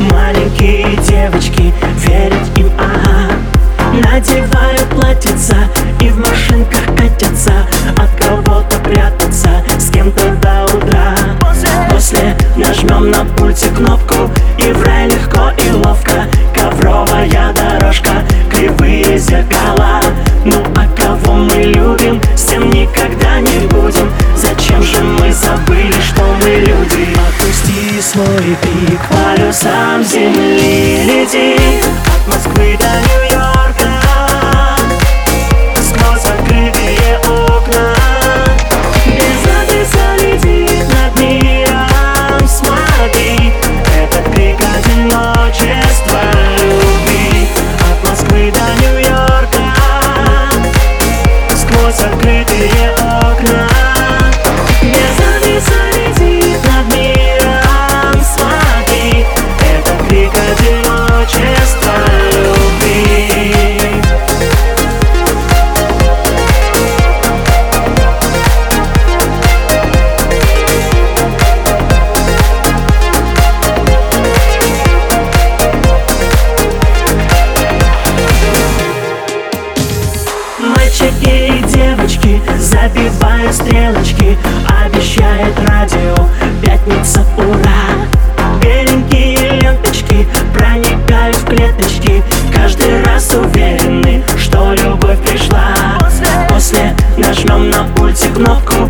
Маленькие девочки Верят им, ага. Надевают платьица И в машинках катятся. От кого-то прятаться С кем-то до утра. После нажмем на пульте кнопку свой пик Полюсам земли лети От Москвы до Нью-Йорка забивают стрелочки Обещает радио. Пятница, ура! Беленькие ленточки проникают в клеточки. Каждый раз уверены, что любовь пришла. После нажмем на пульте кнопку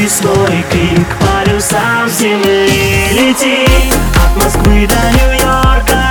Отпусти свой крик полюсам земли Лети от Москвы до Нью-Йорка